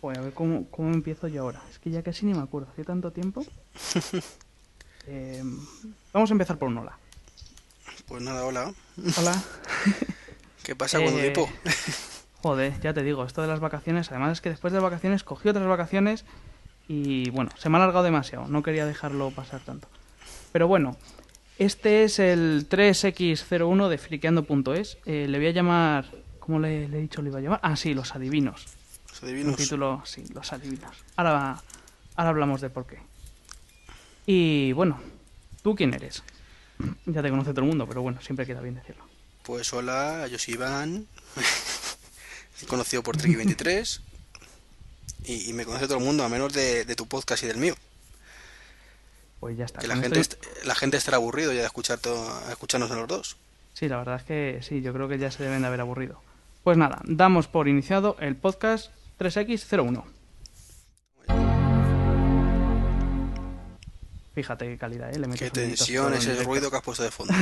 Joder, a ver cómo, cómo empiezo yo ahora. Es que ya casi ni me acuerdo. Hace tanto tiempo. Eh, vamos a empezar por un hola. Pues nada, hola. Hola. ¿Qué pasa con Eh? Joder, ya te digo, esto de las vacaciones. Además es que después de vacaciones cogí otras vacaciones y bueno, se me ha alargado demasiado. No quería dejarlo pasar tanto. Pero bueno, este es el 3X01 de friqueando.es. Eh, le voy a llamar... ¿Cómo le, le he dicho le iba a llamar? Ah, sí, los adivinos. Los Un adivinos. título, sí, los adivinos. Ahora, ahora hablamos de por qué. Y bueno, ¿tú quién eres? Ya te conoce todo el mundo, pero bueno, siempre queda bien decirlo. Pues hola, yo soy Iván. conocido por Treki23. Y, y me conoce todo el mundo, a menos de, de tu podcast y del mío. Pues ya está. Que la gente, est- la gente estará aburrido ya de escuchar a escucharnos a los dos. Sí, la verdad es que sí, yo creo que ya se deben de haber aburrido. Pues nada, damos por iniciado el podcast 3X01. Fíjate qué calidad, ¿eh? Le Qué tensión directo. ruido que has puesto de fondo.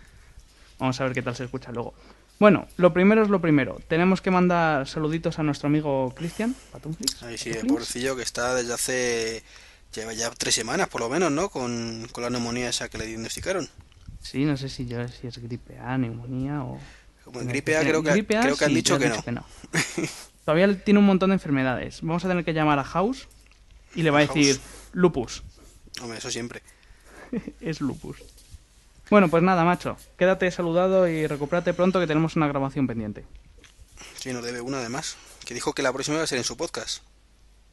Vamos a ver qué tal se escucha luego. Bueno, lo primero es lo primero. Tenemos que mandar saluditos a nuestro amigo Cristian. Patunflix. Ahí sí, el pobrecillo que está desde hace. Lleva ya tres semanas por lo menos, ¿no? Con, con la neumonía esa que le diagnosticaron. Sí, no sé si, yo, si es gripe A, neumonía o... Como en gripe A creo que, Gripe A, creo que han sí, dicho que han no. Todavía tiene un montón de enfermedades. Vamos a tener que llamar a House y le va a House. decir lupus. Hombre, eso siempre. es lupus. Bueno, pues nada, macho. Quédate saludado y recupérate pronto que tenemos una grabación pendiente. Sí, nos debe una además. Que dijo que la próxima iba a ser en su podcast.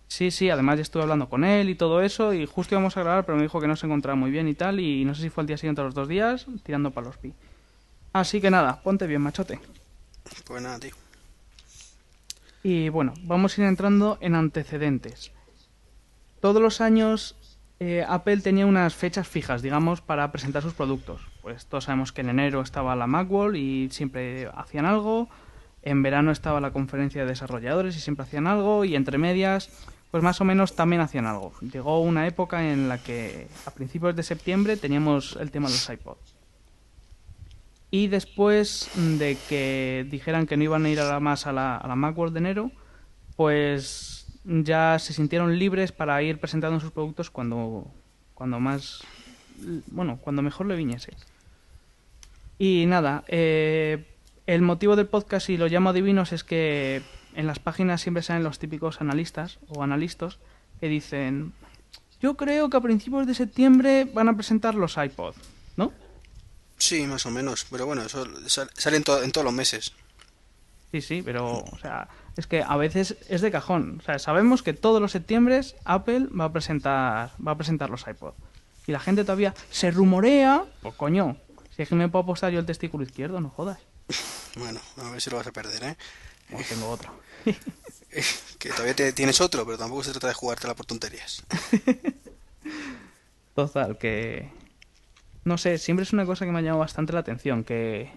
Sí, sí, además ya estuve hablando con él y todo eso y justo íbamos a grabar, pero me dijo que no se encontraba muy bien y tal y no sé si fue al día siguiente o los dos días tirando palos pi. Así que nada, ponte bien, machote. Pues nada, tío. Y bueno, vamos a ir entrando en antecedentes. Todos los años eh, Apple tenía unas fechas fijas, digamos, para presentar sus productos. Pues todos sabemos que en enero estaba la Macworld y siempre hacían algo. En verano estaba la conferencia de desarrolladores y siempre hacían algo. Y entre medias, pues más o menos también hacían algo. Llegó una época en la que a principios de septiembre teníamos el tema de los iPods. Y después de que dijeran que no iban a ir a la- más a la, a la Macworld de enero, pues ya se sintieron libres para ir presentando sus productos cuando, cuando más, bueno, cuando mejor le viniese. Y nada, eh, el motivo del podcast, y lo llamo adivinos, es que en las páginas siempre salen los típicos analistas o analistas que dicen, yo creo que a principios de septiembre van a presentar los iPod. Sí, más o menos. Pero bueno, eso sal- sale en, to- en todos los meses. Sí, sí, pero, o sea, es que a veces es de cajón. O sea, sabemos que todos los septiembre Apple va a presentar, va a presentar los iPod. Y la gente todavía se rumorea, pues coño, si es que me puedo apostar yo el testículo izquierdo, no jodas. Bueno, a ver si lo vas a perder, ¿eh? No tengo otro. Que todavía te- tienes otro, pero tampoco se trata de jugártela por tonterías. Total, que... No sé, siempre es una cosa que me ha llamado bastante la atención, que,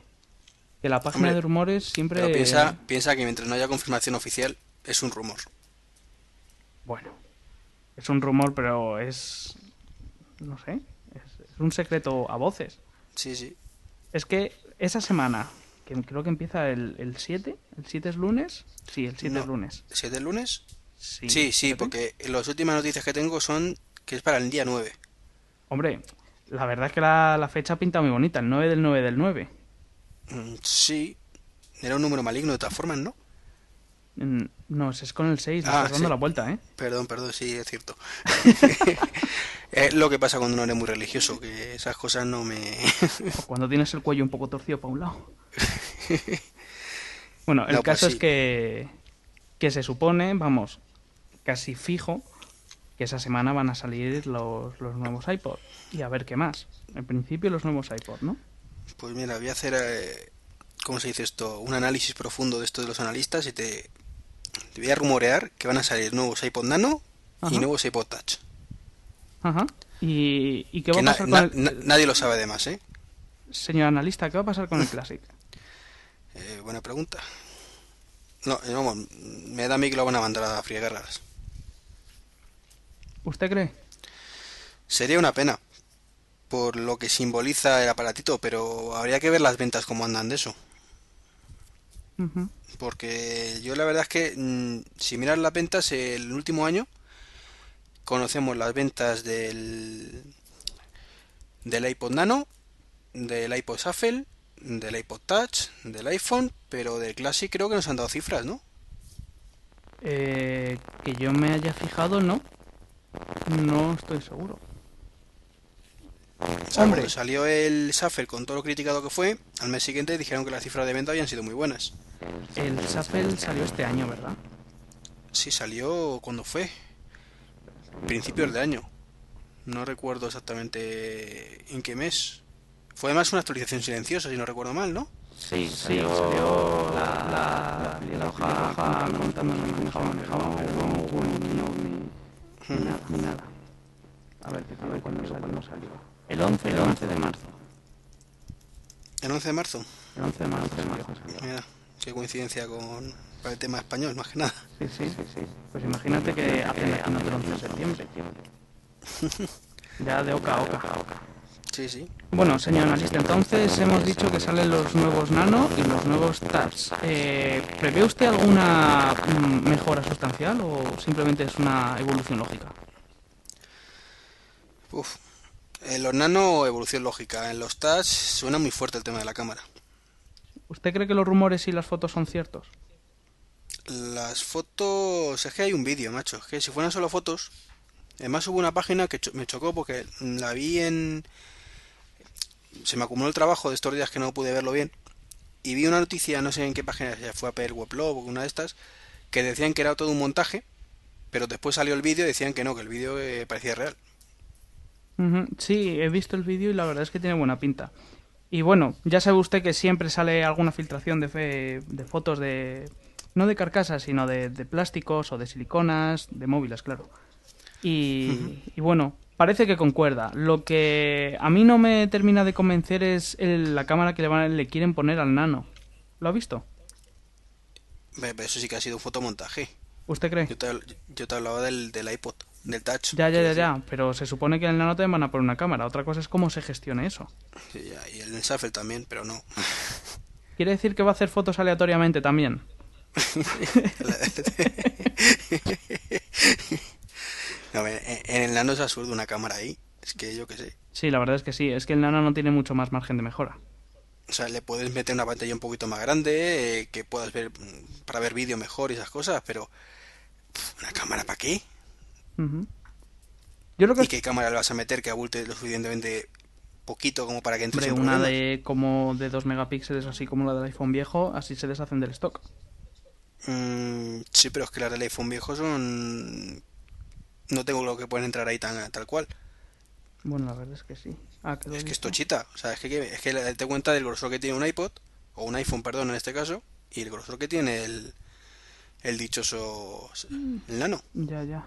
que la página Hombre, de rumores siempre... Pero piensa, piensa que mientras no haya confirmación oficial, es un rumor. Bueno, es un rumor, pero es... No sé, es, es un secreto a voces. Sí, sí. Es que esa semana, que creo que empieza el, el 7, ¿el 7 es lunes? Sí, el 7 No. es lunes. ¿Siete lunes? Sí, Sí, sí, porque las últimas noticias que tengo son que es para el día 9. Hombre, la verdad es que la, la fecha pinta muy bonita, el 9 del 9 del 9. Mm, Sí, era un número maligno de todas formas, ¿no? Mm, No, es con el 6, le Ah, estás dando sí. la vuelta, ¿eh? Perdón, perdón, sí, es cierto. es lo que pasa cuando uno eres muy religioso, que esas cosas no me... Cuando tienes el cuello un poco torcido para un lado. Bueno, el No, pues caso sí. es que, que se supone, vamos, casi fijo, que esa semana van a salir los, los nuevos iPod. Y a ver qué más. En principio los nuevos iPod, ¿no? Pues mira, voy a hacer, eh, ¿cómo se dice esto? Un análisis profundo de esto de los analistas y te, te voy a rumorear que van a salir nuevos iPod Nano Ajá. y nuevos iPod Touch. Ajá. ¿Y, y qué va Que a pasar na- con el... nadie lo sabe además, ¿eh? Señor analista, ¿qué va a pasar con el Classic? Eh, Buena pregunta. No, eh, vamos, me da a mí que lo van a mandar a friegarlas. ¿Usted cree? Sería una pena por lo que simboliza el aparatito, pero habría que ver las ventas cómo andan de eso. Porque yo la verdad es que mm, si miras las ventas el último año, conocemos las ventas del, del iPod Nano, del iPod Shuffle, del iPod Touch, del iPhone, pero del Classic creo que nos han dado cifras, ¿no? Eh, que yo me haya fijado, no. No estoy seguro. O sea, cuando salió el Shuffle con todo lo criticado que fue, al mes siguiente dijeron que las cifras de venta habían sido muy buenas. El Shuffle salió este año, ¿verdad? Sí, salió cuando fue. Principios de año. No recuerdo exactamente en qué mes. Fue además una actualización silenciosa, si no recuerdo mal, ¿no? Sí, sí, salió la, la, la, hoja contando que nada, ni nada. A ver, a ver cuándo salió. ¿Cuándo salió? El 11, el 11 de marzo. ¿El 11 de marzo? El 11 de marzo, de marzo salió. Mira, qué coincidencia con el tema español, más que nada. Sí, sí, sí. sí. Pues imagínate que hacen el 11 de septiembre. ya de oca a oca. Sí, sí. Bueno, señor analista, entonces hemos dicho que salen los nuevos Nano y los nuevos Touch. Eh, ¿Prevé usted alguna mm, mejora sustancial o simplemente es una evolución lógica? Uf. En los Nano, evolución lógica. En los Touch suena muy fuerte el tema de la cámara. ¿Usted cree que los rumores y las fotos son ciertos? Las fotos... Es que hay un vídeo, macho. Es que si fueran solo fotos... Además hubo una página que me chocó porque la vi en se me acumuló el trabajo de estos días que no pude verlo bien y vi una noticia, no sé en qué página, ya fue a Weblog o una de estas, que decían que era todo un montaje, pero después salió el vídeo y decían que no, que el vídeo eh, parecía real. Sí, he visto el vídeo y la verdad es que tiene buena pinta. Y bueno, ya sabe usted que siempre sale alguna filtración de, de fotos de... no de carcasas, sino de, plásticos o de siliconas, de móviles, claro. Y, y bueno, parece que concuerda. Lo que a mí no me termina de convencer es la cámara que le, van, le quieren poner al nano. ¿Lo ha visto? Eso sí que ha sido un fotomontaje. ¿Usted cree? Yo te, yo te hablaba del, del, iPod, del Touch. Ya, ya, ya, ya. Pero se supone que en el nano te van a poner una cámara. Otra cosa es cómo se gestione eso. Sí, ya, y el Shuffle también, pero no. ¿Quiere decir que va a hacer fotos aleatoriamente también? en el Nano es absurdo una cámara ahí. Es que yo qué sé. Sí, la verdad es que sí. Es que el Nano no tiene mucho más margen de mejora. O sea, le puedes meter una pantalla un poquito más grande, eh, que puedas ver mm, para ver vídeo mejor y esas cosas, pero ¿una cámara para qué? Yo creo que... ¿Y qué cámara le vas a meter que abulte lo suficientemente poquito como para que entre Hombre, una de como de 2 megapíxeles así como la del iPhone viejo, así se deshacen del stock. Mm, sí, pero es que las del iPhone viejo son no tengo lo que pueden entrar ahí tan, tal cual. Bueno, la verdad es que sí. Ah, es que es tochita. O sea, es que, es que te cuenta del grosor que tiene un iPod, o un iPhone, perdón, en este caso, y el grosor que tiene el, el dichoso mm. el nano. Ya, ya.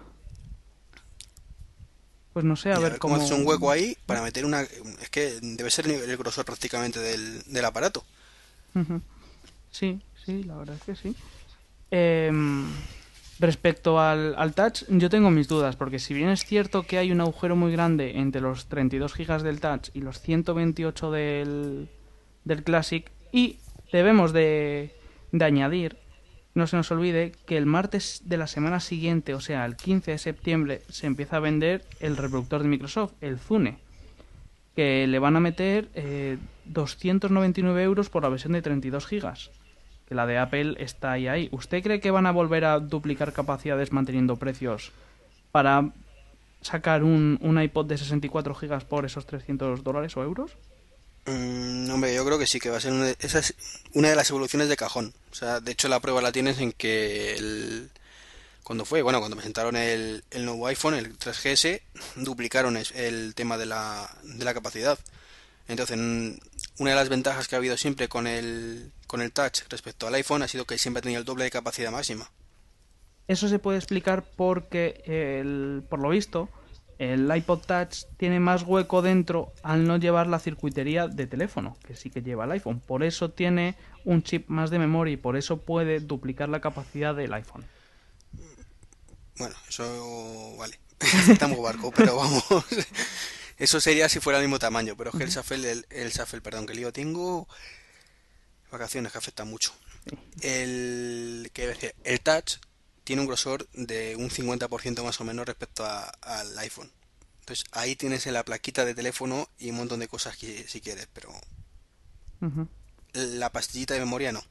Pues no sé, a, ver, cómo... hace un hueco ahí para meter una... Es que debe ser el grosor prácticamente del, del aparato. Sí, sí, la verdad es que sí. Eh, Respecto al, touch, yo tengo mis dudas, porque si bien es cierto que hay un agujero muy grande entre los 32 GB del touch y los 128 del, del Classic, y debemos de, añadir, no se nos olvide, que el martes de la semana siguiente, o sea, el 15 de septiembre, se empieza a vender el reproductor de Microsoft, el Zune, que le van a meter eh, 299 euros por la versión de 32 GB que la de Apple está ahí ahí. ¿Usted cree que van a volver a duplicar capacidades manteniendo precios para sacar un, un iPod de 64 gigas por esos 300 dólares o euros? Mm, hombre, yo creo que sí, que va a ser una de, las evoluciones de cajón. O sea, de hecho la prueba la tienes en que el, cuando fue, bueno, cuando presentaron el, el nuevo iPhone, el 3GS, duplicaron el tema de la, de la capacidad. Entonces, una de las ventajas que ha habido siempre con el, con el touch respecto al iPhone ha sido que siempre ha tenido el doble de capacidad máxima. Eso se puede explicar porque, el, por lo visto, el iPod Touch tiene más hueco dentro al no llevar la circuitería de teléfono, que sí que lleva el iPhone. Por eso tiene un chip más de memoria y por eso puede duplicar la capacidad del iPhone. Bueno, eso vale. Estamos barco, pero vamos. Eso sería si fuera el mismo tamaño, pero es que el Shuffle, el, el perdón, que yo tengo, vacaciones que afectan mucho. El, ¿qué decir? el touch tiene un grosor de un 50% más o menos respecto a- al iPhone. Entonces ahí tienes en la plaquita de teléfono y un montón de cosas que, si quieres, pero la pastillita de memoria no.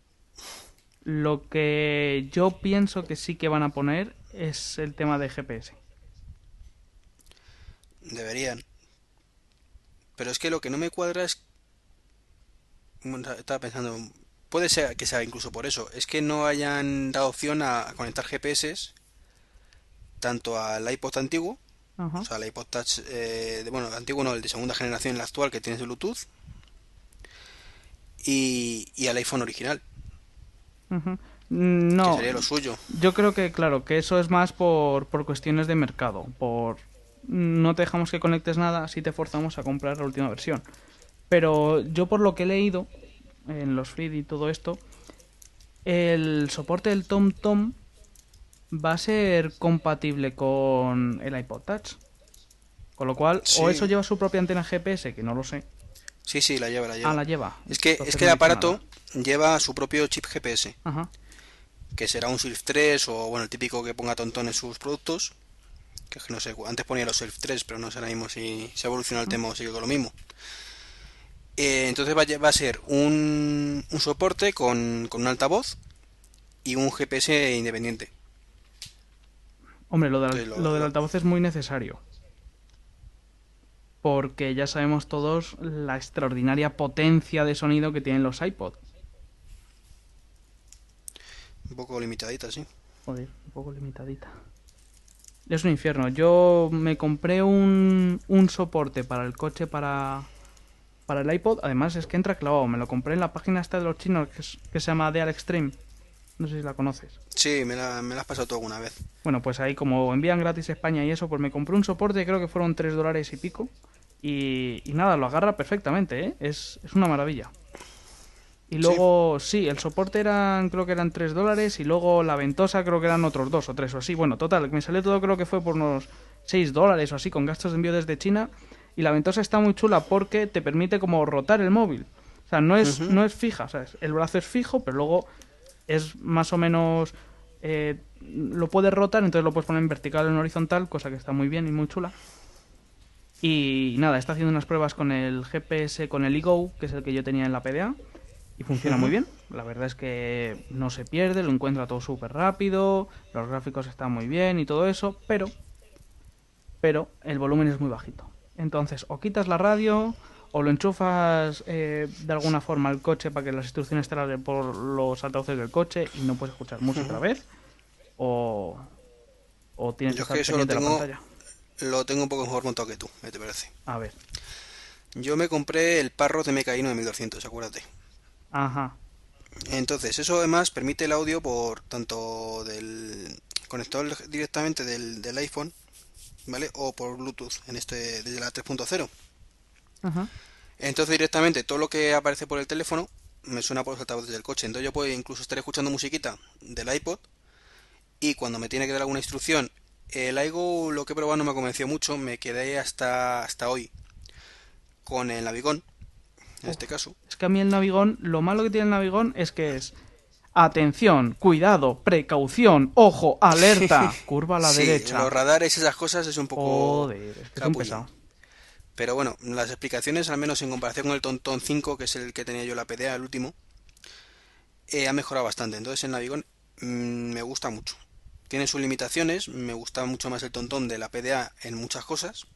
Lo que yo pienso que sí que van a poner es el tema de GPS. Deberían. Pero es que lo que no me cuadra es... bueno, Estaba pensando, puede ser que sea incluso por eso, es que no hayan dado opción a conectar GPS tanto al iPod antiguo, Ajá. o sea, al iPod Touch, eh, de- bueno, el antiguo no, el de segunda generación, el actual que tiene Bluetooth, y, y al iPhone original, Ujú. que No, sería lo suyo. yo creo que, claro, que eso es más por, por cuestiones de mercado. Por no te dejamos que conectes nada, así te forzamos a comprar la última versión. Pero yo por lo que he leído en los feed y todo esto, el soporte del TomTom va a ser compatible con el iPod Touch. Con lo cual, Sí. o eso lleva su propia antena GPS, que no lo sé. Sí, sí, la lleva, la lleva. Ah, la lleva. Es que, Entonces es que el aparato nada. lleva su propio chip GPS. Ajá. que será un Surf 3 o bueno, el típico que ponga Tontón en sus productos. Que no sé, antes ponía los Surf 3, pero no sé ahora mismo si se ha evolucionado el tema o sigue con lo mismo. Eh, entonces va, a lle- va a ser un, un soporte con, con un altavoz y un GPS independiente. Hombre, lo, del- Sí, lo- lo del lo- altavoz es muy necesario. Porque ya sabemos todos la extraordinaria potencia de sonido que tienen los iPod. Un poco limitadita, sí. Joder, un poco limitadita. Es un infierno. Yo me compré un, un soporte para el coche para, para el iPod. Además es que entra clavado. Me lo compré en la página esta de los chinos que, es- que se llama Deal Extreme. No sé si la conoces. Sí, me la, me la has pasado tú alguna vez. Bueno, pues ahí como envían gratis a España y eso, pues me compré un soporte, creo que fueron 3 dólares y pico. Y, y nada, lo agarra perfectamente, ¿eh? Es, es una maravilla. Y luego, sí. el soporte eran, creo que eran 3 dólares y luego la ventosa creo que eran otros 2 o 3 o así. Bueno, total, me salió todo creo que fue por unos 6 dólares o así con gastos de envío desde China. Y la ventosa está muy chula porque te permite como rotar el móvil. O sea, no es, Ujú. no es fija, ¿sabes? El brazo es fijo, pero luego es más o menos... eh, lo puedes rotar, entonces lo puedes poner en vertical o en horizontal, cosa que está muy bien y muy chula. Y nada, está haciendo unas pruebas con el GPS, con el eGo, que es el que yo tenía en la PDA, y funciona muy bien. La verdad es que no se pierde, lo encuentra todo súper rápido, los gráficos están muy bien y todo eso, pero, pero el volumen es muy bajito. Entonces, o quitas la radio, o lo enchufas eh, de alguna forma al coche para que las instrucciones te las den por los altavoces del coche y no puedes escuchar música otra vez, o, o tienes Yo que que estar eso lo pendiente de la pantalla. lo tengo un poco mejor montado que tú, ¿qué te parece? A ver, Yo me compré el Parrot de MKI 1200, acuérdate. Ajá, Entonces, eso además permite el audio por tanto del conector directamente del, del iPhone, ¿vale? O por Bluetooth, en este desde la 3.0. ajá. Entonces, directamente todo lo que aparece por el teléfono me suena por los altavoces del coche. Entonces, yo puedo incluso estar escuchando musiquita del iPod y cuando me tiene que dar alguna instrucción, el iGo lo que he probado no me convenció mucho, me quedé hasta hasta hoy con el Navigón, en este caso. Es que a mí el Navigón, lo malo que tiene el Navigón es que es atención, cuidado, precaución, ojo, alerta, curva a la Sí, derecha. los radares y esas cosas es un poco Joder, es que pesado. Pero bueno, las explicaciones, al menos en comparación con el Tonton 5, que es el que tenía yo la PDA, el último, eh, ha mejorado bastante. Entonces el Navigón mm, me gusta mucho. Tiene sus limitaciones, me gusta mucho más el Tonton de la PDA en muchas cosas.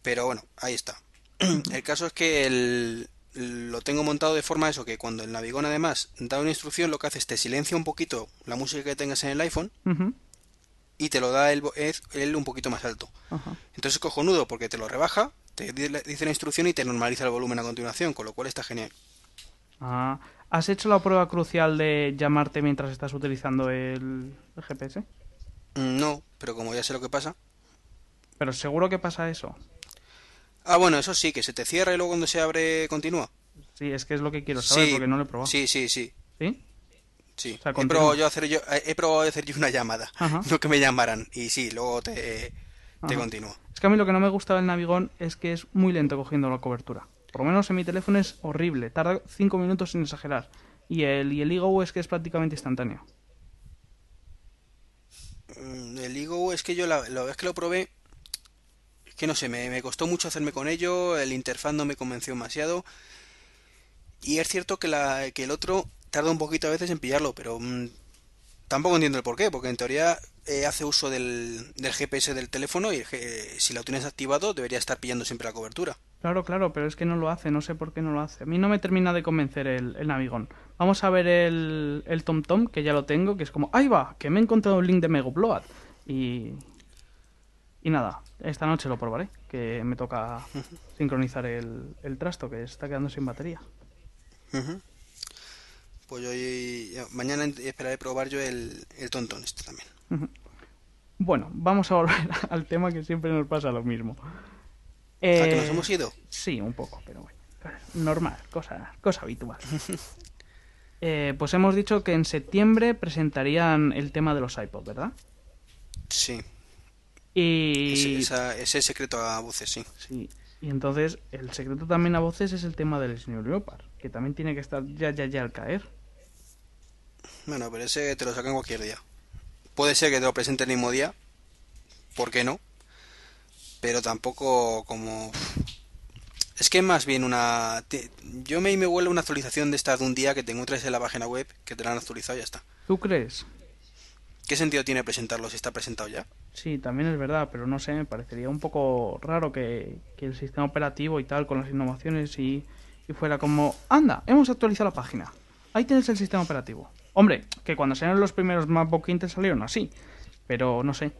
Pero bueno, ahí está. El caso es que el- lo tengo montado de forma eso, que cuando el Navigón además da una instrucción, lo que hace es te silencia un poquito la música que tengas en el iPhone y te lo da él, él un poquito más alto. Entonces es cojonudo porque te lo rebaja, te di- dice la instrucción y te normaliza el volumen a continuación, con lo cual está genial. Ah, ¿Has hecho la prueba crucial de llamarte mientras estás utilizando el, el GPS? Mm, No, pero como ya sé lo que pasa. Pero seguro que pasa eso. Ah, bueno, eso sí, que se te cierra y luego cuando se abre continúa. Sí, es que es lo que quiero saber Sí, porque no lo he probado. sí, sí, sí. ¿Sí? Sí, O sea, he probado yo hacer yo he probado hacer yo una llamada, Ajá. no que me llamaran y sí, luego te, te continúa. Es que a mí lo que no me gusta del Navigón es que es muy lento cogiendo la cobertura. Por lo menos en mi teléfono es horrible. Tarda 5 minutos sin exagerar. Y el, y el Ego es que es prácticamente instantáneo. Mm, El Ego es que yo la, la vez que lo probé, que no sé, me, me costó mucho hacerme con ello, el interfaz no me convenció demasiado. Y es cierto que, la, que el otro tarda un poquito a veces en pillarlo, pero mm, tampoco entiendo el por qué, porque en teoría eh, hace uso del, del GPS del teléfono y si lo tienes activado debería estar pillando siempre la cobertura. Claro, claro, pero es que no lo hace, no sé por qué no lo hace. A mí no me termina de convencer el, el Navigón. Vamos a ver el, el TomTom, que ya lo tengo, que es como, ¡ahí va! Que me he encontrado un link de Megapload. Y. Y nada, esta noche lo probaré, que me toca sincronizar el, el trasto, que está quedando sin batería. Pues yo y- mañana esperaré probar yo el, el tontón este también. Bueno, vamos a volver al tema que siempre nos pasa lo mismo. ¿A que nos Eh, hemos ido? Sí, un poco, pero bueno. Normal, cosa, cosa habitual. Eh, pues hemos dicho que en septiembre presentarían el tema de los iPod, ¿verdad? Sí, Y, ese, esa- ese secreto a voces, sí. sí, y entonces el secreto también a voces es el tema del Snew Leopard, que también tiene que estar ya, ya, ya al caer. Bueno, pero ese te lo sacan cualquier día. Puede ser que te lo presente el mismo día, ¿por qué no? Pero tampoco como... Es que es más bien una... Yo me, me huele una actualización de esta de un día que te encuentras en la página web, que te la han actualizado y ya está. ¿Tú crees? ¿Qué sentido tiene presentarlo si está presentado ya? Sí, también es verdad, pero no sé, me parecería un poco raro que, que el sistema operativo y tal, con las innovaciones y, y fuera como, anda, hemos actualizado la página. Ahí tienes el sistema operativo. Hombre, que cuando salieron los primeros MacBook Intel salieron así, pero no sé.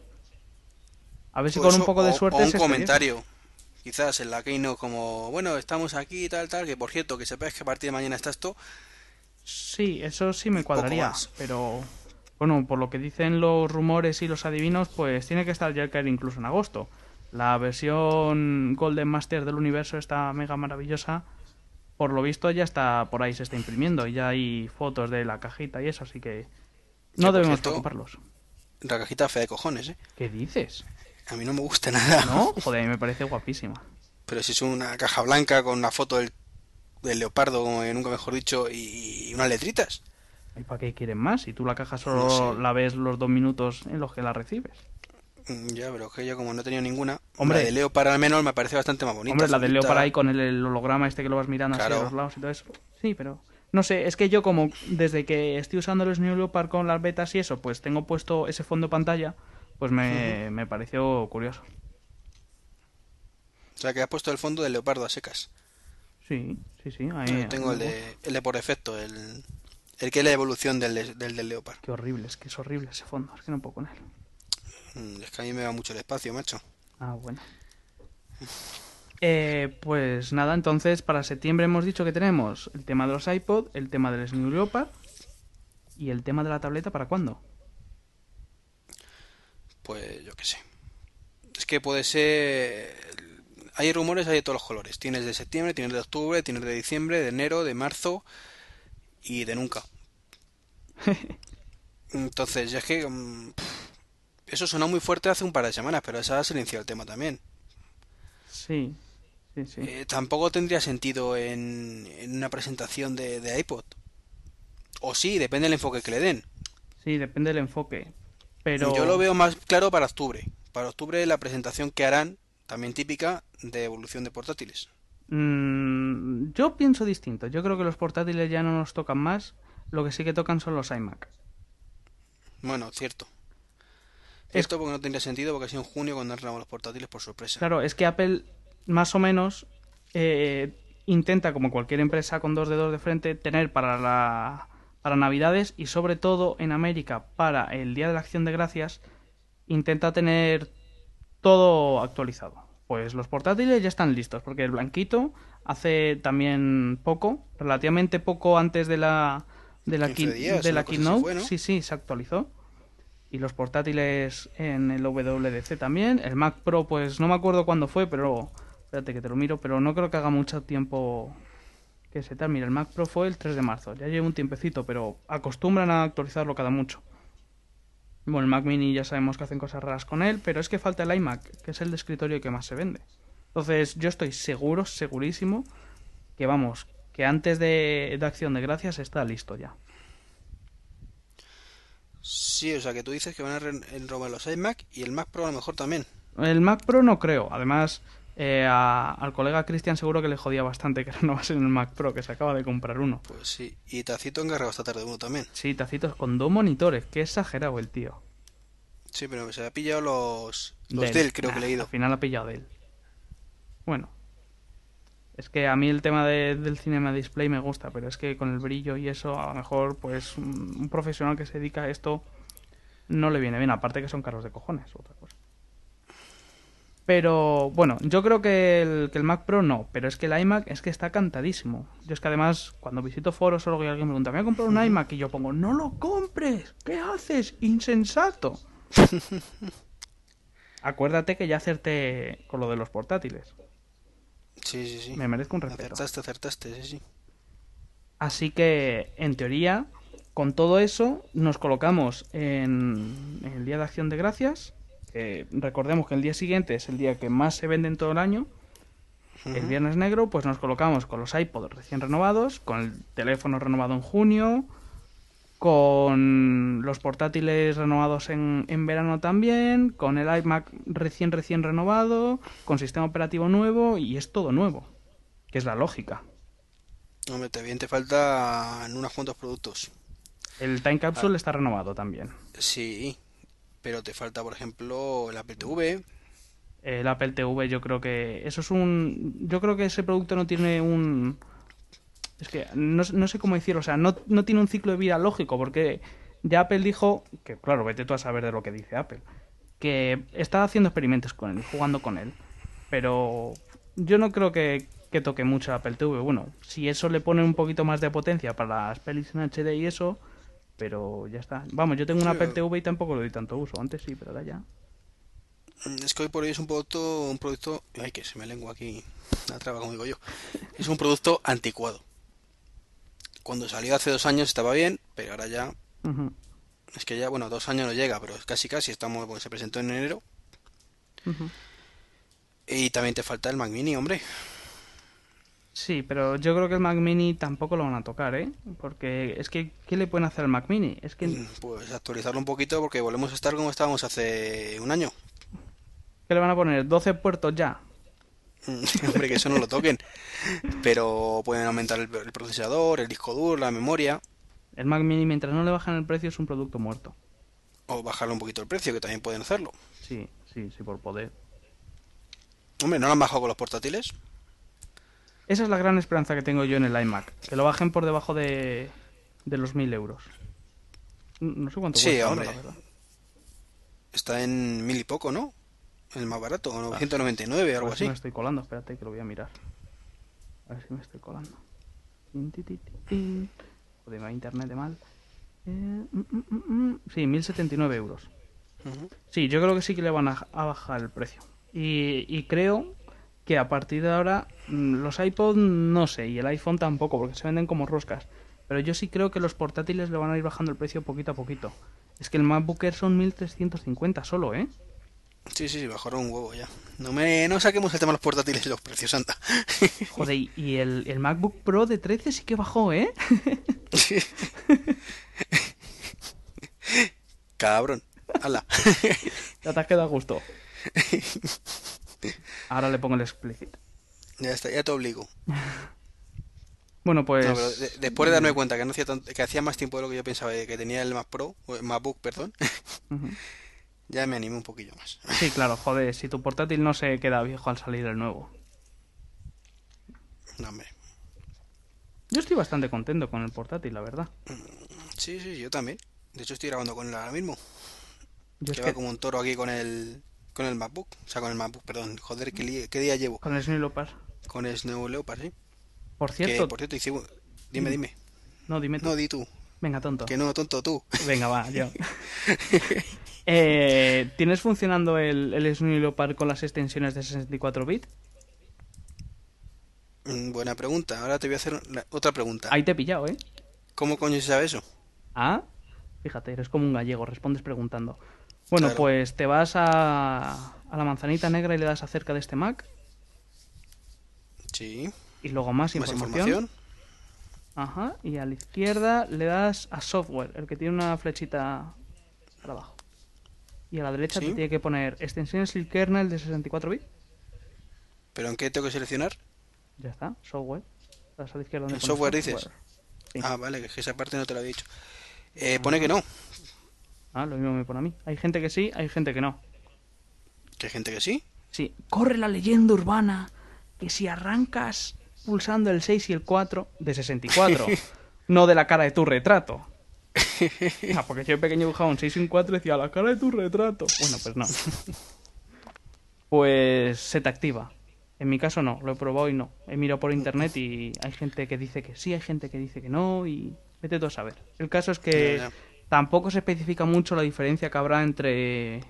A ver si O con un poco de o- suerte o un se comentario. Quizás en la Keynote como, bueno, estamos aquí, tal, tal, que por cierto, que sepáis que a partir de mañana está esto. Sí, eso sí me cuadraría, pero bueno, por lo que dicen los rumores y los adivinos, pues tiene que estar ya caer incluso en agosto. La versión Golden Master del universo está mega maravillosa. Por lo visto ya está por ahí se está imprimiendo y ya hay fotos de la cajita y eso, así que no debemos cierto- preocuparlos. La cajita fea de cojones, ¿eh? ¿Qué dices? A mí no me gusta nada. ¿No? Joder, a mí me parece guapísima. Pero si es una caja blanca con una foto del, del leopardo, nunca mejor dicho, y, y unas letritas. ¿Y para qué quieren más? Si tú la caja solo No sé. la ves los dos minutos en los que la recibes. Mm, Ya, pero que yo como no he tenido ninguna, Hombre. la de Leopard al menos me parece bastante más bonita. Hombre, la de azulita. Leopard ahí con el, el holograma este que lo vas mirando así Claro. a los lados y todo eso. Sí, pero no sé, es que yo como desde que estoy usando el New Leopard con las betas y eso, pues tengo puesto ese fondo pantalla, pues me, me pareció curioso. O sea, que has puesto el fondo del leopardo a secas. Sí, sí, sí. ahí- Yo tengo ahí el me de, el de por defecto, el, el que es la evolución del, de- del, del leopard. Qué horrible, es que es horrible ese fondo, es que no puedo con él. Mm, Es que a mí me va mucho el espacio, macho. Ah, bueno. Eh, pues nada, entonces para septiembre hemos dicho que tenemos el tema de los iPod, el tema del New Leopard y el tema de la tableta, ¿para cuándo? Pues yo qué sé. Es que puede ser... Hay rumores, hay de todos los colores. Tienes de septiembre, tienes de octubre, tienes de diciembre, de enero, de marzo y de nunca. Entonces, ya es que... mm, Eso sonó muy fuerte hace un par de semanas, pero se ha silenciado el tema también. Sí, sí, sí. Eh, tampoco tendría sentido en, en una presentación de, de iPod. O sí, depende del enfoque que le den. Sí, depende del enfoque. Pero Yo lo veo más claro para octubre. Para octubre la presentación que harán, también típica, de evolución de portátiles. Mm, yo pienso distinto. Yo creo que los portátiles ya no nos tocan más. Lo que sí que tocan son los iMac. Bueno, cierto. Es- Esto porque no tendría sentido porque ha sido en junio cuando han renovado los portátiles por sorpresa. Claro, es que Apple más o menos eh, intenta, como cualquier empresa con dos dedos de frente, tener para la para Navidades y sobre todo en América para el Día de la Acción de Gracias intenta tener todo actualizado. Pues los portátiles ya están listos porque el blanquito hace también poco, relativamente poco antes de la de la, 15 key- días, de la keynote, fue, ¿no? sí, sí, se actualizó y los portátiles en el WDC también. El Mac Pro, pues no me acuerdo cuándo fue, pero espérate que te lo miro, pero no creo que haga mucho tiempo que se tal. Mira, el Mac Pro fue el 3 de marzo, ya lleva un tiempecito, pero acostumbran a actualizarlo cada mucho. Bueno, el Mac Mini ya sabemos que hacen cosas raras con él, pero es que falta el iMac, que es el de escritorio que más se vende. Entonces, yo estoy seguro, segurísimo, que vamos, que antes de, de Acción de Gracias está listo ya. Sí, o sea que tú dices que van a robar los iMac y el Mac Pro a lo mejor también. El Mac Pro no creo. Además, eh, a- al colega Cristian seguro que le jodía bastante que renovase en el Mac Pro, que se acaba de comprar uno. Pues sí. Y Tacito encargado esta tarde uno también. Sí, tacitos con dos monitores. Qué exagerado el tío. Sí, pero se ha pillado los, los Dell. Dell, creo que he Nah, leído. Al final ha pillado Dell. Bueno. Es que a mí el tema de- del cinema display me gusta, pero es que con el brillo y eso, a lo mejor, pues un un profesional que se dedica a esto no le viene bien. Aparte que son caros de cojones, otra cosa. Pero bueno, yo creo que el, que el Mac Pro no, pero es que el iMac es que está cantadísimo. Yo es que además, cuando visito foros o algo y alguien me pregunta, ¿me voy a comprar un iMac? Y yo pongo, no lo compres, ¿qué haces? Insensato. Acuérdate que ya acerté con lo de los portátiles. Sí, sí, sí. Me merezco un respeto. Acertaste, acertaste, sí, sí. Así que, en teoría, con todo eso, nos colocamos en, en el Día de Acción de Gracias. Que recordemos que el día siguiente es el día que más se vende en todo el año. El. Viernes Negro, pues nos colocamos con los iPods recién renovados, con el teléfono renovado en junio, con los portátiles renovados en, en verano también, con el iMac recién recién renovado, con sistema operativo nuevo y es todo nuevo, que es la lógica. Hombre, te bien te faltan unos cuantos productos. El Time Ah. Capsule está renovado también. Sí, pero te falta, por ejemplo, el Apple TV. El Apple TV yo creo que eso es un yo creo que ese producto no tiene un es que no, no sé cómo decirlo, o sea, no, no tiene un ciclo de vida lógico porque ya Apple dijo que claro, vete tú a saber de lo que dice Apple, que está haciendo experimentos con él, jugando con él, pero yo no creo que, que toque mucho Apple TV. Bueno, si eso le pone un poquito más de potencia para las pelis en HD y eso, pero ya está. Vamos, yo tengo un Sí, Apple TV y tampoco le doy tanto uso. Antes sí, pero ahora ya. Mm, Es que hoy por hoy es un producto, un producto, ay que se me lengua aquí la traba como digo yo. Es un producto anticuado. Cuando salió hace dos años estaba bien, pero ahora ya, es que ya, bueno, dos años no llega, pero casi casi estamos, porque se presentó en enero. Y también te falta el Mac Mini, hombre. Sí, pero yo creo que el Mac Mini tampoco lo van a tocar, ¿eh? Porque es que, ¿qué le pueden hacer al Mac Mini? Es que, Mm, Pues actualizarlo un poquito porque volvemos a estar como estábamos hace un año. ¿qué le van a poner? ¿12 puertos ya? Mm, Hombre, que eso no lo toquen. Pero pueden aumentar el, el procesador, el disco duro, la memoria, El Mac Mini, mientras no le bajan el precio, es un producto muerto. o bajarle un poquito el precio, que también pueden hacerlo. Sí, sí, sí, por poder. Hombre, ¿no lo han bajado con los portátiles? Esa es la gran esperanza que tengo yo en el iMac. Que lo bajen por debajo de, de los 1000 euros. No sé cuánto Sí, cuesta hombre. ahora, la verdad. Está en mil y poco, ¿no? El más barato, 999, A algo ver si así. me estoy colando, espérate que lo voy a mirar. A ver si me estoy colando. Joder, me va internet de mal. Eh, mm, mm, mm, mm. Sí, 1079 euros. Ujú. Sí, yo creo que sí que le van a, a bajar el precio. Y, y creo que a partir de ahora mm, los iPod no sé, y el iPhone tampoco, porque se venden como roscas. Pero yo sí creo que los portátiles le van a ir bajando el precio poquito a poquito. Es que el MacBook Air son 1350 solo, ¿eh? Sí, sí, sí, bajaron un huevo ya. No me, no saquemos el tema de los portátiles y los precios, anda. Joder, y- el, el MacBook Pro de 13 sí que bajó, ¿eh? Cabrón. Ala. Ya te has quedado a gusto. Ahora le pongo el explicit. Ya está, ya te obligo. Bueno, pues... No, pero de- después de darme cuenta que no hacía tanto- que hacía más tiempo de lo que yo pensaba de que tenía el Mac Pro, o el MacBook, perdón, ya me animé un poquillo más. Sí, claro, joder, si tu portátil no se queda viejo al salir el nuevo. No, hombre. Yo estoy bastante contento con el portátil, la verdad. Sí, sí, yo también. De hecho estoy grabando con él ahora mismo. Yo es que como un toro aquí con el con el MacBook, o sea, con el MacBook, perdón. Joder, ¿qué, qué día llevo? con el Sony Leopard. Con el Snow Leopard, sí. Por Que, cierto, por cierto, un- Dime, dime. no, dime tú. No, di tú. Venga, tonto. Que no, tonto tú. Venga, va, yo. Eh, ¿Tienes funcionando el, el Sony Leopard con las extensiones de 64 bit? Mm, Buena pregunta. Ahora te voy a hacer la- otra pregunta. Ahí te he pillado, ¿eh? ¿Cómo coño se sabe eso? Ah, fíjate, eres como un gallego, respondes preguntando. Bueno, Claro. pues te vas a, a la manzanita negra y le das acerca de este Mac Sí. y luego más Más información. información. Ajá, y a la izquierda le das a software, el que tiene una flechita para abajo. Y a la derecha ¿Sí? te tiene que poner extensiones y el kernel de 64 bits. ¿Pero en qué tengo que seleccionar? Ya está, software. Das a la izquierda donde ¿En pone software dices? Sí. Ah, vale, que esa parte no te la había dicho. Eh, pone que no, Ah, lo mismo me pone a mí. Hay gente que sí, hay gente que no. que hay gente que sí. Sí, corre la leyenda urbana que si arrancas pulsando el 6 y el 4 de 64, no de la cara de tu retrato. Ah, porque yo pequeño dibujaba un 6 y un 4 y decía la cara de tu retrato. Bueno, pues no. Pues se te activa. En mi caso no, lo he probado y no. He mirado por internet y hay gente que dice que sí, hay gente que dice que no y vete tú a saber. El caso es que Ya, ya. Tampoco se especifica mucho la diferencia que habrá entre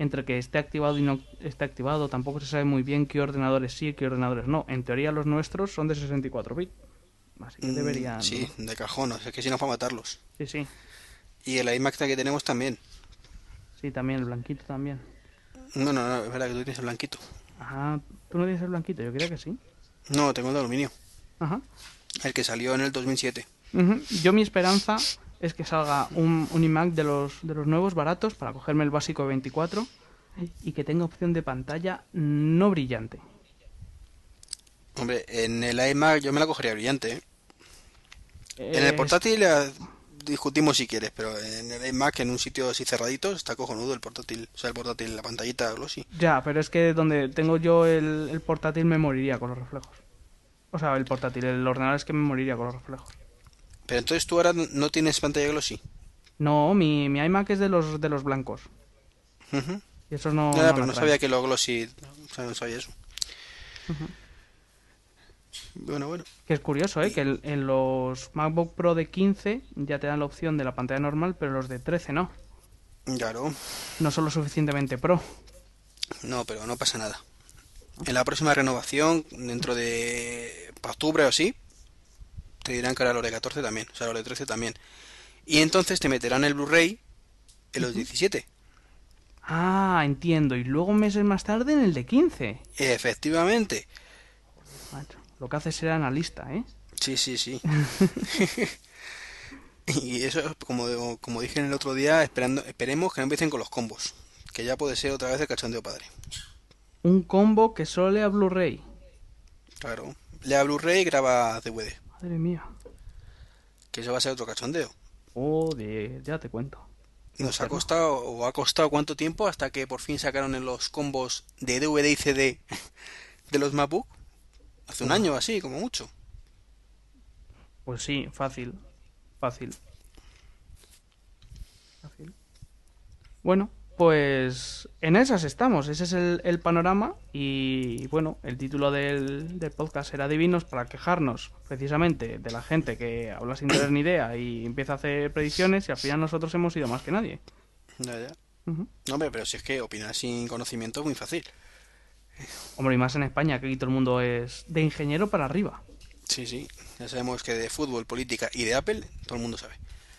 entre que esté activado y no esté activado. Tampoco se sabe muy bien qué ordenadores sí y qué ordenadores no. En teoría los nuestros son de 64 bits. Así que Mm, deberían... Sí, de cajón, sea, que si no para matarlos. sí, sí. Y el iMac que tenemos también. Sí, también el blanquito también. No, no, no, es verdad que tú tienes el blanquito. Ah, tú no tienes el blanquito, yo creía que sí. No, tengo el de aluminio. Ajá. El que salió en el 2007. Ujú. Yo mi esperanza es que salga un, un iMac de los, de los nuevos baratos para cogerme el básico de 24 y que tenga opción de pantalla no brillante. Hombre, en el iMac yo me la cogería brillante. ¿eh? En el portátil discutimos si quieres, pero en el iMac en un sitio así cerradito está cojonudo el portátil. O sea, el portátil, la pantallita glossy. Ya, pero es que donde tengo yo el, el portátil me moriría con los reflejos. O sea, el portátil, el ordenador es que me moriría con los reflejos. Pero entonces tú ahora no tienes pantalla glossy. No, mi, mi iMac es de los de los blancos. Ujú. Y esos no. Ya, no pero no sabía que lo glossy... O sea, no sabía eso. Bueno, bueno. Que es curioso, ¿eh? Que el- en los MacBook Pro de 15 ya te dan la opción de la pantalla normal, pero los de 13 no. Claro. No son lo suficientemente pro. No, pero no pasa nada. En la próxima renovación, dentro de para octubre o así, te dirán que ahora los de 14 también, o sea, los de 13 también. Y entonces te meterán el Blu-ray en los 17. Ah, entiendo. Y luego meses más tarde en el de 15. Efectivamente. Macho, lo que hace ser analista, ¿eh? Sí, sí, sí. y eso, como, como dije en el otro día, esperando, esperemos que no empiecen con los combos. Que ya puede ser otra vez el cachondeo padre. Un combo que solo lea Blu-ray. Claro. Lea Blu-ray y graba DVD. Madre mía. Que eso va a ser otro cachondeo. Joder, ya te cuento. Nos ha costado, o ha costado cuánto tiempo hasta que por fin sacaron en los combos de DVD y CD de los MacBook. Hace un año así, como mucho. Pues sí, fácil. Fácil. Fácil. Bueno, pues en esas estamos. Ese es el, el panorama. Y bueno, el título del, del podcast será Divinos para quejarnos precisamente de la gente que habla sin tener ni idea y empieza a hacer predicciones y al final nosotros hemos ido más que nadie. Ya, ya. No, hombre, pero si es que opinar sin conocimiento es muy fácil. Hombre, y más en España, que aquí todo el mundo es de ingeniero para arriba. Sí, sí. Ya sabemos que de fútbol, política y de Apple, todo el mundo sabe.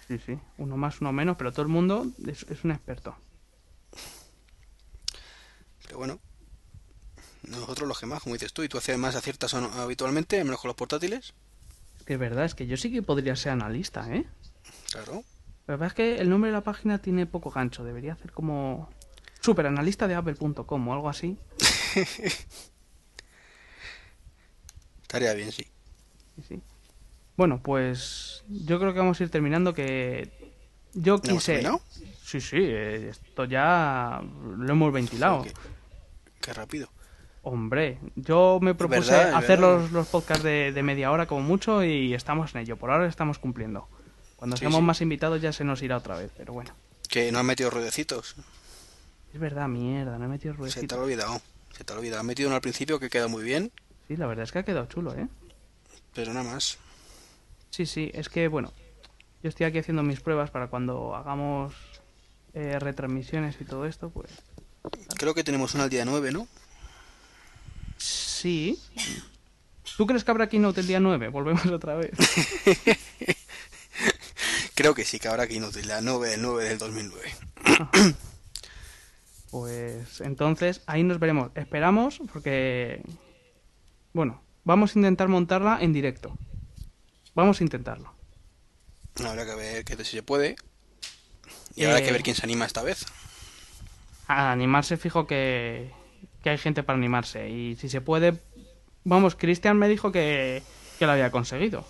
Sí, sí. Uno más, uno menos, pero todo el mundo es, es un experto. Pero bueno, nosotros los que más, como dices tú, y tú haces más aciertas no- habitualmente, menos con los portátiles. Es que es verdad, es que yo sí que podría ser analista, ¿eh? Claro. La verdad es que el nombre de la página tiene poco gancho. Debería hacer como superanalista de apple.com o algo así. Estaría bien, sí. Sí. Bueno, pues yo creo que vamos a ir terminando que yo ¿No hemos quise... terminado? Sí, sí, eh, esto ya lo hemos ventilado. Qué rápido. Hombre, yo me propuse verdad, hacer los, los podcasts de, de media hora como mucho y estamos en ello. Por ahora estamos cumpliendo. Cuando Sí, seamos sí. más invitados ya se nos irá otra vez, pero bueno. Que no han metido ruedecitos. Es verdad, mierda, no he metido Se te ha olvidado. Se te ha olvidado. Han metido uno al principio que queda muy bien, Sí, la verdad es que ha quedado chulo, ¿eh? pero nada más. Sí, sí, es que bueno, yo estoy aquí haciendo mis pruebas para cuando hagamos eh, retransmisiones y todo esto, pues Creo que tenemos una al día 9, ¿no? sí. ¿Tú crees que habrá Keynote el día 9? Volvemos otra vez. Creo que sí, que habrá Keynote, la 9 del 9 del 2009. Pues entonces ahí nos veremos. Esperamos porque, bueno, vamos a intentar montarla en directo. Vamos a intentarlo. Habrá que ver que si se puede. Y habrá Eh. que ver quién se anima esta vez. A animarse, fijo que, que hay gente para animarse. Y si se puede. Vamos, Cristian me dijo que, que lo había conseguido.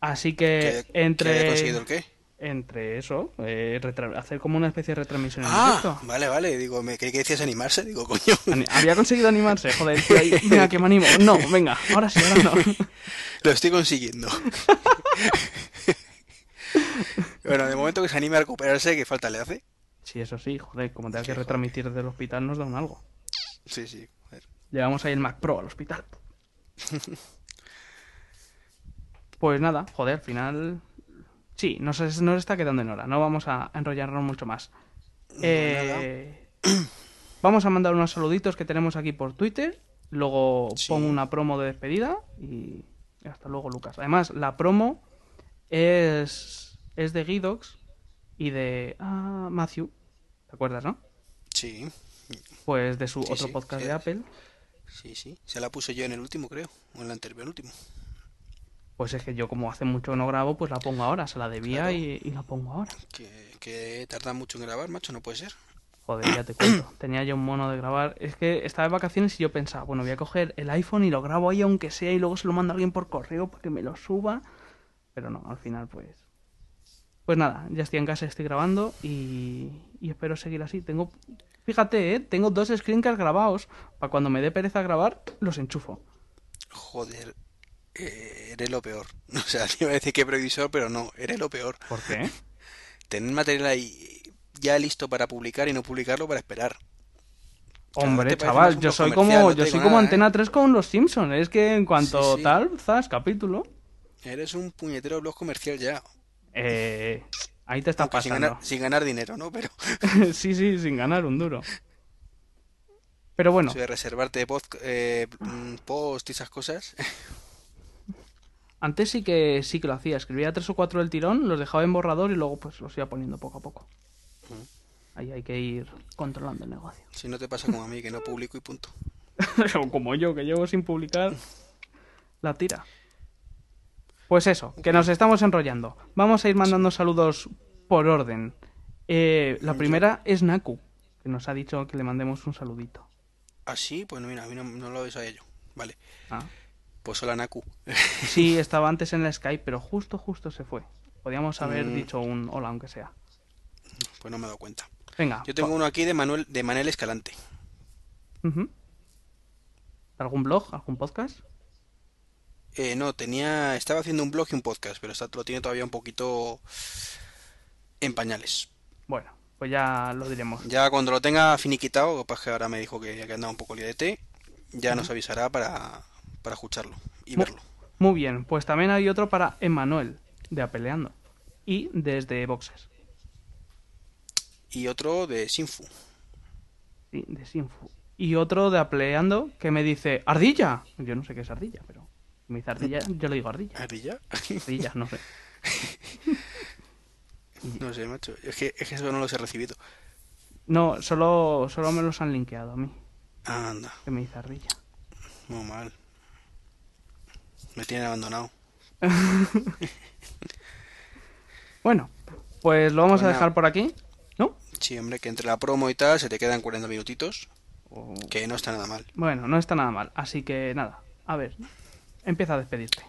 Así que ¿Que, entre. conseguido el qué? Entre eso, eh, hacer como una especie de retransmisión en Ah, directo. vale, vale. Digo, me creí que decías animarse. Digo, coño. Había conseguido animarse, joder. ahí, venga, que me animo. No, venga, ahora sí, ahora no. Lo estoy consiguiendo. bueno, de momento que se anime a recuperarse, ¿qué falta le hace? Sí, eso sí, joder, como tenga Sí, que joder. retransmitir desde el hospital nos da un algo. Sí, sí. joder. Llevamos ahí el Mac Pro al hospital. Pues nada, joder, al final. Sí, nos, nos está quedando en hora. No vamos a enrollarnos mucho más. Eh, vamos a mandar unos saluditos que tenemos aquí por Twitter. Luego Sí. pongo una promo de despedida. Y hasta luego, Lucas. Además, la promo es, es de Guidox y de ah, Matthew. ¿Te acuerdas, no? Sí, Pues de su Sí, otro sí, podcast sí. de Apple. sí, sí. Se la puse yo en el último, creo. O en el anterior último. Pues es que yo como hace mucho no grabo, pues la pongo ahora, se la debía Claro. y, y la pongo ahora. Que, que tarda mucho en grabar, macho, no puede ser. Joder, ya te cuento. Tenía yo un mono de grabar. Es que estaba de vacaciones y yo pensaba, bueno, voy a coger el iPhone y lo grabo ahí aunque sea y luego se lo mando a alguien por correo para que me lo suba. Pero no, al final pues... Pues nada, ya estoy en casa, estoy grabando y, y espero seguir así. Tengo... Fíjate, ¿eh? Tengo dos screencasts grabados. Para cuando me dé pereza grabar, los enchufo. Joder, eh, eres lo peor. O sea, te iba a decir que previsor, pero no, eres lo peor. ¿Por qué? Tener material ahí ya listo para publicar y no publicarlo para esperar. Hombre, chaval, yo soy como no yo soy como nada, ¿eh? Antena 3 con los Simpsons. Es que en cuanto Sí, sí. tal, zas, capítulo. Eres un puñetero blog comercial ya. Eh, ahí te está Aunque sin pasando. ganar, sin ganar dinero, ¿no? Pero sí, sí, sin ganar un duro. Pero bueno, eso de reservarte pod- eh, mm, post y esas cosas. antes sí que sí que lo hacía. Escribía tres o cuatro del tirón, los dejaba en borrador y luego pues los iba poniendo poco a poco. Ahí hay que ir controlando el negocio. Si no te pasa como a mí, que no publico y punto. o como yo, que llevo sin publicar la tira. Pues eso, que nos estamos enrollando. Vamos a ir mandando saludos por orden. Eh, la primera es Naku, que nos ha dicho que le mandemos un saludito. Así, pues mira, a mí no, no lo ves a ello. Vale, Ah. pues hola Naku. Sí, estaba antes en la Skype, pero justo, justo se fue. Podíamos haber Mm. dicho un hola, aunque sea. Pues no me he dado cuenta. Venga. Yo tengo uno aquí de Manuel, de Manel Escalante. ¿Algún blog? ¿Algún podcast? Eh, no, tenía, estaba haciendo un blog y un podcast, pero está, lo tiene todavía un poquito en pañales. Bueno, pues ya lo diremos. Ya cuando lo tenga finiquitado, capaz que ahora me dijo que ya que andaba un poco té, ya nos avisará para, para escucharlo y verlo. Muy bien, pues también hay otro para Emanuel, de Apeleando. Y desde Boxes. Y otro de Sinfu. Sí, de Sinfu. Y otro de Apeleando que me dice, ¡Ardilla! Yo no sé qué es ardilla, pero me dice ardilla, yo le digo ardilla. ¿Ardilla? Ardilla, no sé. No sé, macho. Es que, es que eso no los he recibido. No, solo, solo me los han linkeado a mí, Anda, que me dice ardilla. muy mal. Me tienen abandonado. Bueno, pues lo vamos a dejar por aquí, ¿no? Sí, hombre, que entre la promo y tal se te quedan 40 minutitos, O- que no está nada mal. Bueno, no está nada mal, así que nada. A ver, empieza a despedirte.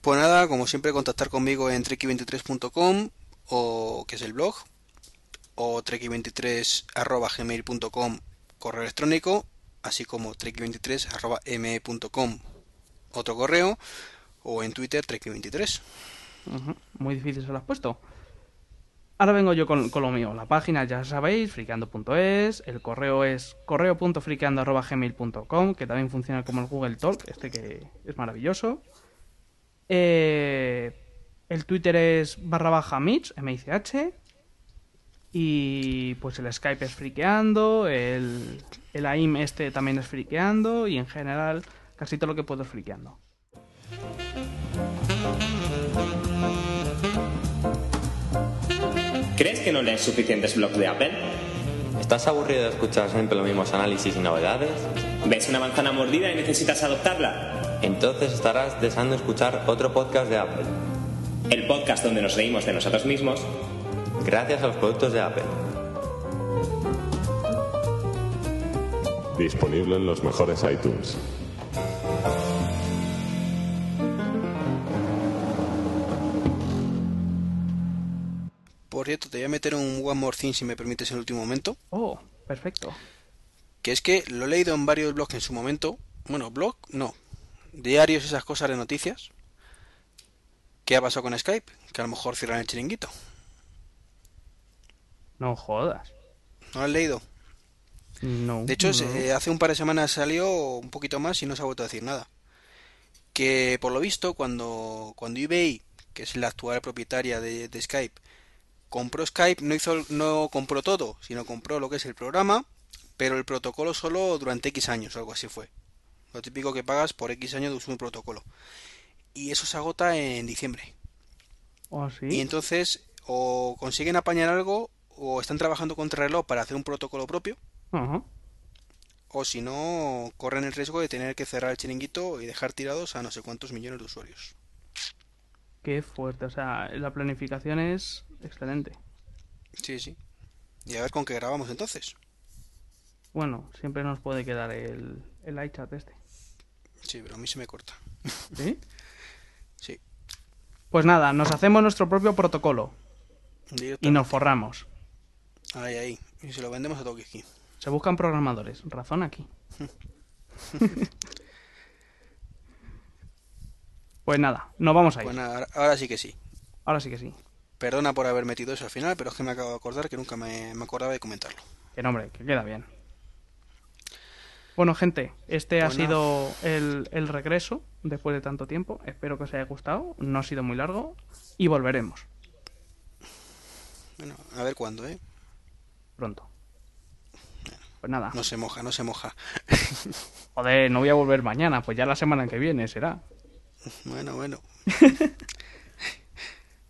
Pues nada, como siempre, contactar conmigo en treki23.com o que es el blog, o treki23.gmail.com correo electrónico, así como treki23.me.com otro correo, o en Twitter treki23. Ujú, Muy difícil se lo has puesto. Ahora vengo yo con, lo mío. La página ya sabéis, friqueando.es. El correo es correo.friqueando.gmail.com, que también funciona como el Google Talk, este que es maravilloso. Eh, el Twitter es barra baja Mitch, M-I-C-H. Y pues el Skype es friqueando. El, el AIM este también es friqueando. Y en general, casi todo lo que puedo es friqueando. ¿Crees que no lees suficientes blogs de Apple? ¿Estás aburrido de escuchar siempre los mismos análisis y novedades? ¿Ves una manzana mordida y necesitas adoptarla? entonces estarás deseando escuchar otro podcast de Apple. El podcast donde nos reímos de nosotros mismos. Gracias a los productos de Apple. Disponible en los mejores iTunes. Por cierto, te voy a meter un One More Thing si me permites en el último momento. Oh, perfecto. Que es que lo he leído en varios blogs en su momento. Bueno, blog, no. Diarios, esas cosas de noticias. ¿Qué ha pasado con Skype? Que a lo mejor cierran el chiringuito. No jodas. ¿No lo has leído? No. De hecho, no. se- hace un par de semanas salió un poquito más y no se ha vuelto a decir nada. Que por lo visto, cuando, cuando eBay, que es la actual propietaria de, de Skype, compró Skype, no hizo, no compró todo, sino compró lo que es el programa, pero el protocolo solo durante X años, algo así fue. Lo típico que pagas por X años de uso de un protocolo. Y eso se agota en diciembre. ¿Oh, sí? Y entonces, o consiguen apañar algo, o están trabajando contra reloj para hacer un protocolo propio, o si no, corren el riesgo de tener que cerrar el chiringuito y dejar tirados a no sé cuántos millones de usuarios. Qué fuerte. O sea, la planificación es excelente. Sí, sí. Y a ver con qué grabamos entonces. Bueno, siempre nos puede quedar el, el iChat este. Sí, pero a mí se me corta. ¿Sí? Sí. Pues nada, nos hacemos nuestro propio protocolo y nos forramos. Ahí, ahí. Y se lo vendemos a Tokiki. Se buscan programadores. Razón aquí. pues nada, nos vamos a ir. Bueno, ahora, ahora sí que sí. Ahora sí que sí. Perdona por haber metido eso al final, pero es que me acabo de acordar que nunca me, me acordaba de comentarlo. Que nombre, que queda bien. Bueno, gente, este ha Pues sido el, el regreso después de tanto tiempo. Espero que os haya gustado. No ha sido muy largo. Y volveremos Bueno, a ver cuándo, ¿eh? pronto. Pues nada. No se moja, no se moja. Joder, no voy a volver mañana. Pues ya la semana que viene será. Bueno, bueno.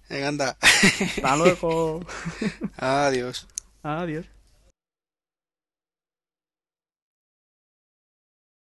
Venga, anda. Hasta luego. Adiós. Adiós.